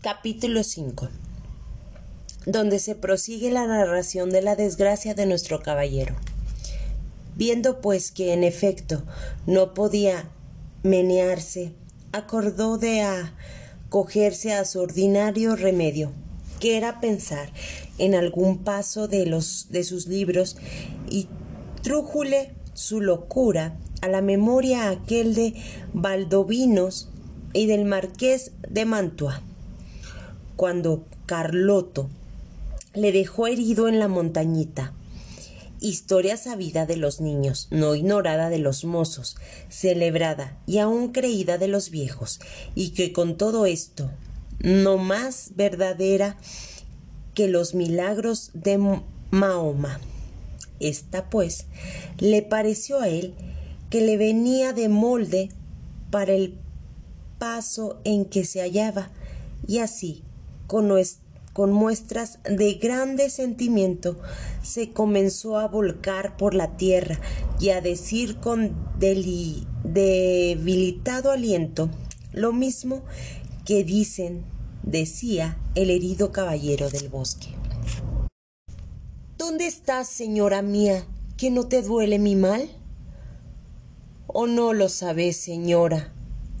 Capítulo 5 donde se prosigue la narración de la desgracia de nuestro caballero. Viendo pues que en efecto no podía menearse, acordó de acogerse a su ordinario remedio, que era pensar en algún paso de los de sus libros y trújule su locura a la memoria aquel de Valdovinos y del marqués de Mantua. Cuando Carloto le dejó herido en la montañita. Historia sabida de los niños, no ignorada de los mozos, celebrada y aún creída de los viejos, y que con todo esto, no más verdadera que los milagros de Mahoma. Esta, pues, le pareció a él que le venía de molde para el paso en que se hallaba, y así, con muestras de grande sentimiento, se comenzó a volcar por la tierra y a decir con debilitado aliento lo mismo que dicen, decía el herido caballero del bosque. ¿Dónde estás, señora mía, que no te duele mi mal? ¿O no lo sabes, señora?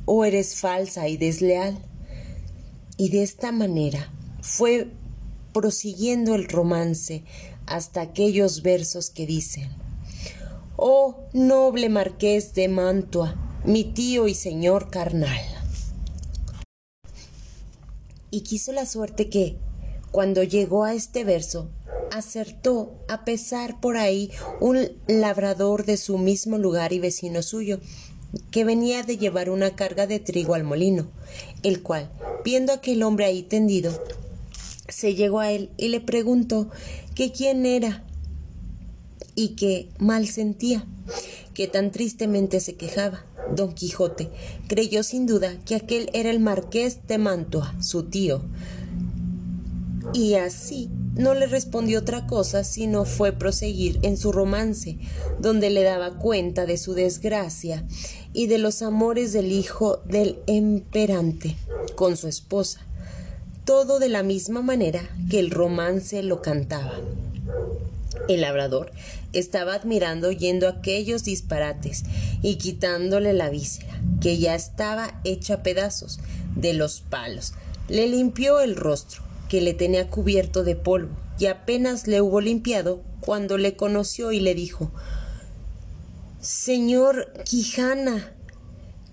¿O eres falsa y desleal? Y de esta manera fue prosiguiendo el romance hasta aquellos versos que dicen Oh noble marqués de Mantua, mi tío y señor carnal. Y quiso la suerte que, cuando llegó a este verso, acertó a pesar por ahí un labrador de su mismo lugar y vecino suyo, que venía de llevar una carga de trigo al molino, el cual, viendo aquel hombre ahí tendido, se llegó a él y le preguntó que quién era y que mal sentía, que tan tristemente se quejaba. Don Quijote creyó sin duda que aquel era el marqués de Mantua, su tío, y así no le respondió otra cosa sino fue proseguir en su romance, donde le daba cuenta de su desgracia y de los amores del hijo del emperante con su esposa, todo de la misma manera que el romance lo cantaba. El labrador estaba admirando oyendo aquellos disparates y quitándole la víscera, que ya estaba hecha a pedazos de los palos. Le limpió el rostro, que le tenía cubierto de polvo, y apenas le hubo limpiado cuando le conoció y le dijo Señor Quijana,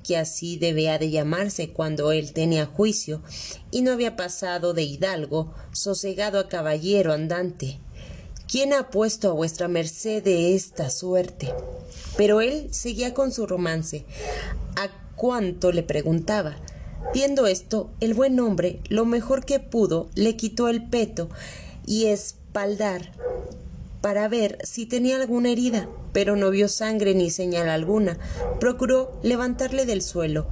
que así debía de llamarse cuando él tenía juicio, y no había pasado de hidalgo, sosegado a caballero andante. ¿Quién ha puesto a vuestra merced de esta suerte? Pero él seguía con su romance, a cuánto le preguntaba. Viendo esto, el buen hombre, lo mejor que pudo, le quitó el peto y espaldar para ver si tenía alguna herida, pero no vio sangre ni señal alguna. Procuró levantarle del suelo,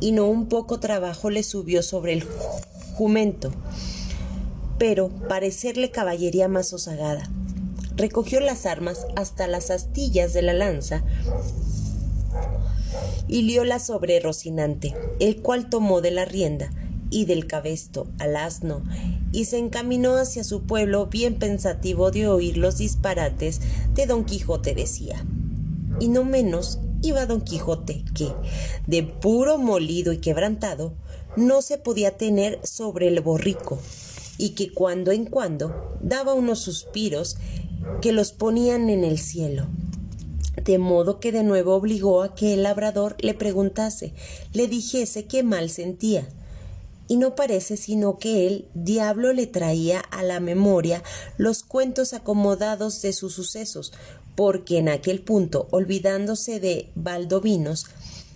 y no un poco trabajo le subió sobre el jumento, pero parecerle caballería más osagada. Recogió las armas hasta las astillas de la lanza y lióla sobre Rocinante, el cual tomó de la rienda y del cabesto al asno, y se encaminó hacia su pueblo bien pensativo de oír los disparates de don Quijote decía. Y no menos iba don Quijote, que, de puro molido y quebrantado, no se podía tener sobre el borrico, y que cuando en cuando daba unos suspiros que los ponían en el cielo. De modo que de nuevo obligó a que el labrador le preguntase, le dijese qué mal sentía, y no parece sino que el diablo le traía a la memoria los cuentos acomodados de sus sucesos, porque en aquel punto, olvidándose de Valdovinos,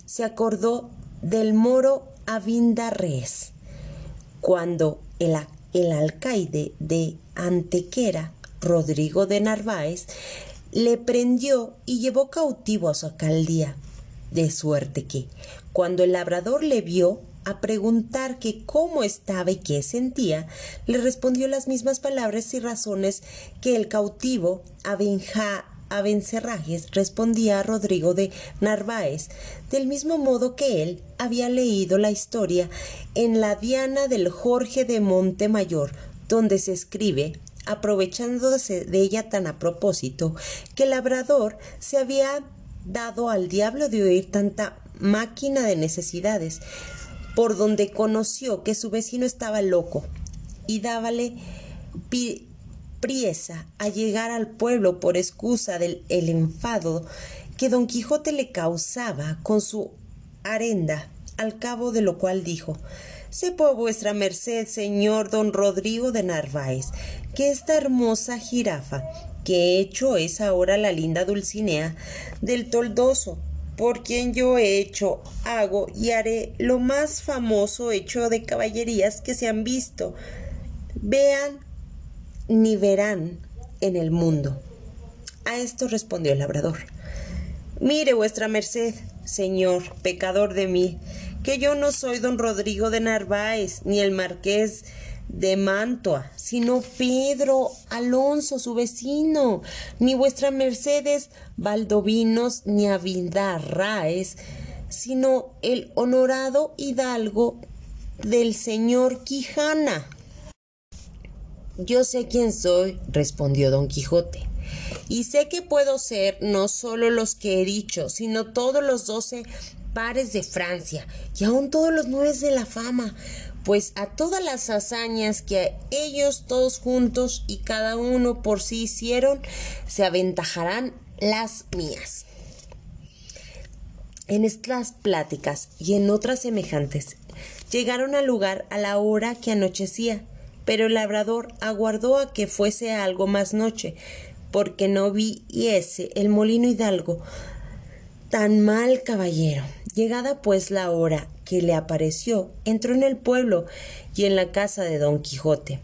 se acordó del moro Avindarres, cuando el, el alcaide de Antequera, Rodrigo de Narváez, le prendió y llevó cautivo a su alcaldía, de suerte que, cuando el labrador le vio, a preguntar que cómo estaba y qué sentía, le respondió las mismas palabras y razones que el cautivo Abencerrajes respondía a Rodrigo de Narváez, del mismo modo que él había leído la historia en la Diana del Jorge de Montemayor, donde se escribe, aprovechándose de ella tan a propósito, que el labrador se había dado al diablo de oír tanta máquina de necesidades, por donde conoció que su vecino estaba loco y dábale priesa a llegar al pueblo por excusa del el enfado que don Quijote le causaba con su arenda, al cabo de lo cual dijo Sepa vuestra merced, señor don Rodrigo de Narváez, que esta hermosa jirafa que he hecho es ahora la linda Dulcinea del Toldoso, por quien yo he hecho, hago y haré lo más famoso hecho de caballerías que se han visto, vean ni verán en el mundo. A esto respondió el labrador. Mire vuestra merced, señor, pecador de mí, que yo no soy don Rodrigo de Narváez, ni el marqués de Mantua, sino Pedro Alonso, su vecino, ni vuestra Mercedes Valdovinos, ni Avindarraes, sino el honorado hidalgo del señor Quijana. Yo sé quién soy, respondió don Quijote, y sé que puedo ser no solo los que he dicho, sino todos los doce pares de Francia, y aun todos los nueve de la fama, pues a todas las hazañas que ellos todos juntos y cada uno por sí hicieron, se aventajarán las mías. En estas pláticas y en otras semejantes, llegaron al lugar a la hora que anochecía, pero el labrador aguardó a que fuese algo más noche, porque no viese el molino hidalgo tan mal caballero. Llegada pues la hora que le apareció, entró en el pueblo y en la casa de don Quijote,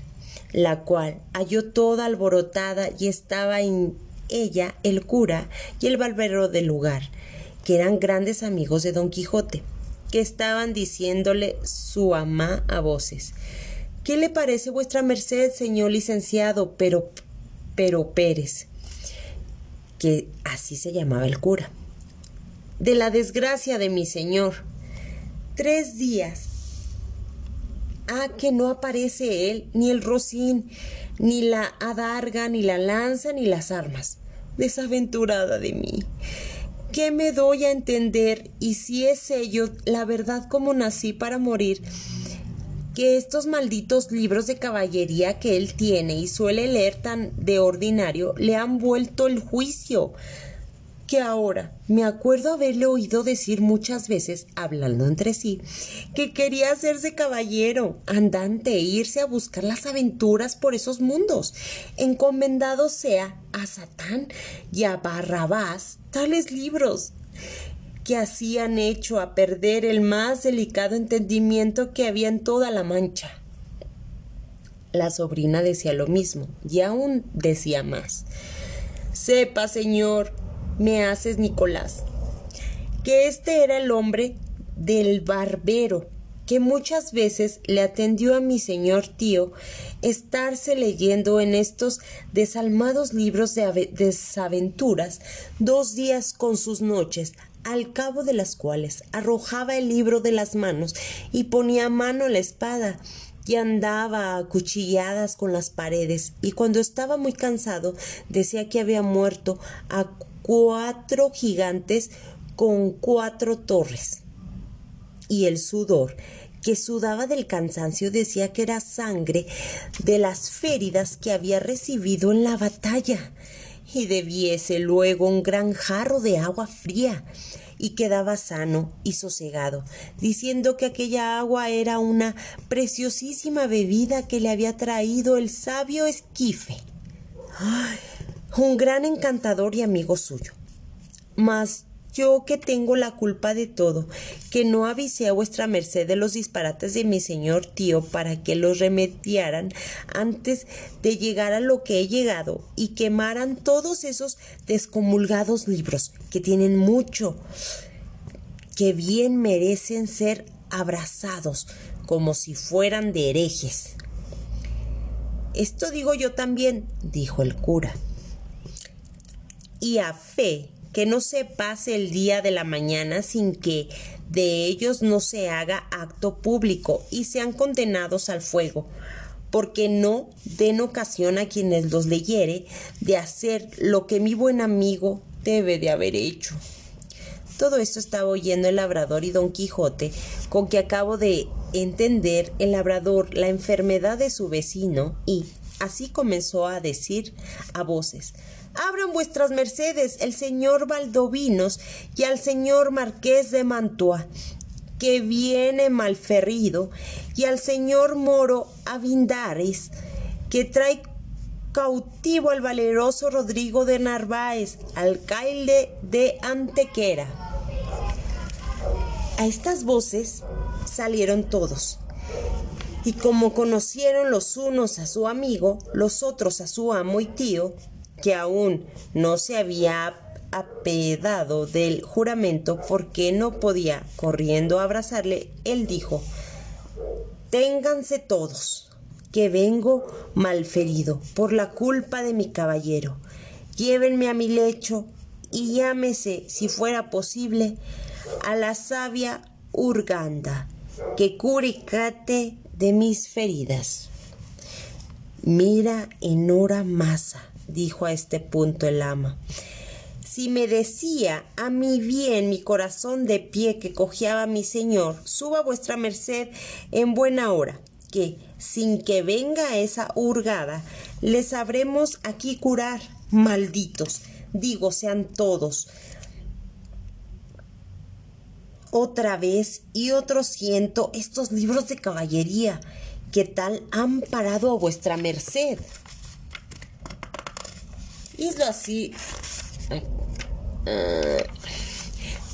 la cual halló toda alborotada y estaba en ella el cura y el barbero del lugar, que eran grandes amigos de don Quijote, que estaban diciéndole su ama a voces. ¿Qué le parece vuestra merced, señor licenciado, pero, pero Pérez? que así se llamaba el cura de la desgracia de mi señor. Tres días. Ah, que no aparece él, ni el rocín, ni la adarga, ni la lanza, ni las armas. Desaventurada de mí. ¿Qué me doy a entender? Y si es ello la verdad como nací para morir, que estos malditos libros de caballería que él tiene y suele leer tan de ordinario le han vuelto el juicio que ahora me acuerdo haberle oído decir muchas veces, hablando entre sí, que quería hacerse caballero, andante, e irse a buscar las aventuras por esos mundos, encomendado sea a Satán y a Barrabás tales libros que hacían hecho a perder el más delicado entendimiento que había en toda la mancha. La sobrina decía lo mismo y aún decía más. Sepa, señor, me haces Nicolás, que este era el hombre del barbero, que muchas veces le atendió a mi señor tío estarse leyendo en estos desalmados libros de desaventuras dos días con sus noches, al cabo de las cuales arrojaba el libro de las manos y ponía mano a la espada y andaba a cuchilladas con las paredes. Y cuando estaba muy cansado decía que había muerto a cuatro gigantes con cuatro torres. Y el sudor que sudaba del cansancio decía que era sangre de las féridas que había recibido en la batalla, y debiese luego un gran jarro de agua fría, y quedaba sano y sosegado, diciendo que aquella agua era una preciosísima bebida que le había traído el sabio esquife un gran encantador y amigo suyo. Mas yo que tengo la culpa de todo, que no avisé a vuestra merced de los disparates de mi señor tío para que los remediaran antes de llegar a lo que he llegado y quemaran todos esos descomulgados libros que tienen mucho, que bien merecen ser abrazados como si fueran de herejes. Esto digo yo también, dijo el cura y a fe que no se pase el día de la mañana sin que de ellos no se haga acto público y sean condenados al fuego, porque no den ocasión a quienes los leyere de hacer lo que mi buen amigo debe de haber hecho. Todo esto estaba oyendo el labrador y don Quijote, con que acabo de entender el labrador la enfermedad de su vecino y así comenzó a decir a voces Abran vuestras mercedes el señor Valdovinos y al señor Marqués de Mantua, que viene malferido, y al señor Moro Avindares, que trae cautivo al valeroso Rodrigo de Narváez, alcalde de Antequera. A estas voces salieron todos. Y como conocieron los unos a su amigo, los otros a su amo y tío, que aún no se había apedado del juramento porque no podía corriendo a abrazarle, él dijo, Ténganse todos, que vengo malferido por la culpa de mi caballero. Llévenme a mi lecho y llámese, si fuera posible, a la sabia Urganda, que curicate de mis feridas. Mira en hora masa, dijo a este punto el ama. Si me decía a mí bien mi corazón de pie que cojeaba mi señor, suba vuestra merced en buena hora, que sin que venga esa hurgada, le sabremos aquí curar, malditos, digo sean todos, otra vez y otro ciento estos libros de caballería que tal han parado a vuestra merced. Hizo así, ah,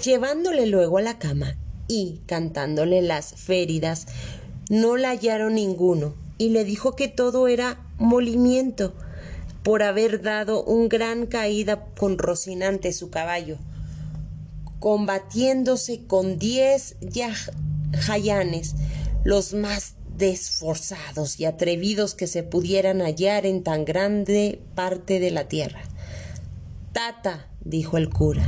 llevándole luego a la cama y cantándole las féridas, no la hallaron ninguno y le dijo que todo era molimiento por haber dado un gran caída con Rocinante su caballo combatiéndose con diez jayanes, los más desforzados y atrevidos que se pudieran hallar en tan grande parte de la tierra. Tata, dijo el cura,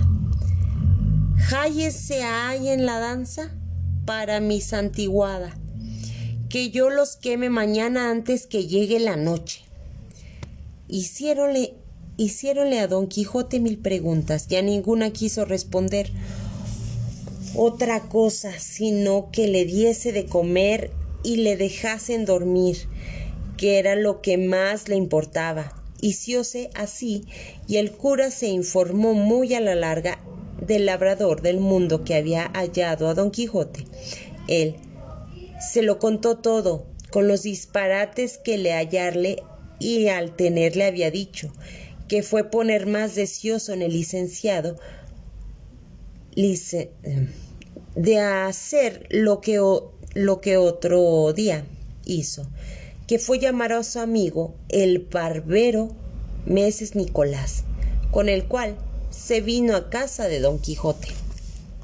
¿jayes se hay en la danza? Para mi santiguada, que yo los queme mañana antes que llegue la noche. Hiciéronle Hiciéronle a don Quijote mil preguntas y a ninguna quiso responder otra cosa sino que le diese de comer y le dejasen dormir, que era lo que más le importaba. Hicióse así y el cura se informó muy a la larga del labrador del mundo que había hallado a don Quijote. Él se lo contó todo, con los disparates que le hallarle y al tenerle había dicho, que fue poner más deseoso en el licenciado de hacer lo que, lo que otro día hizo, que fue llamar a su amigo el barbero Meses Nicolás, con el cual se vino a casa de don Quijote.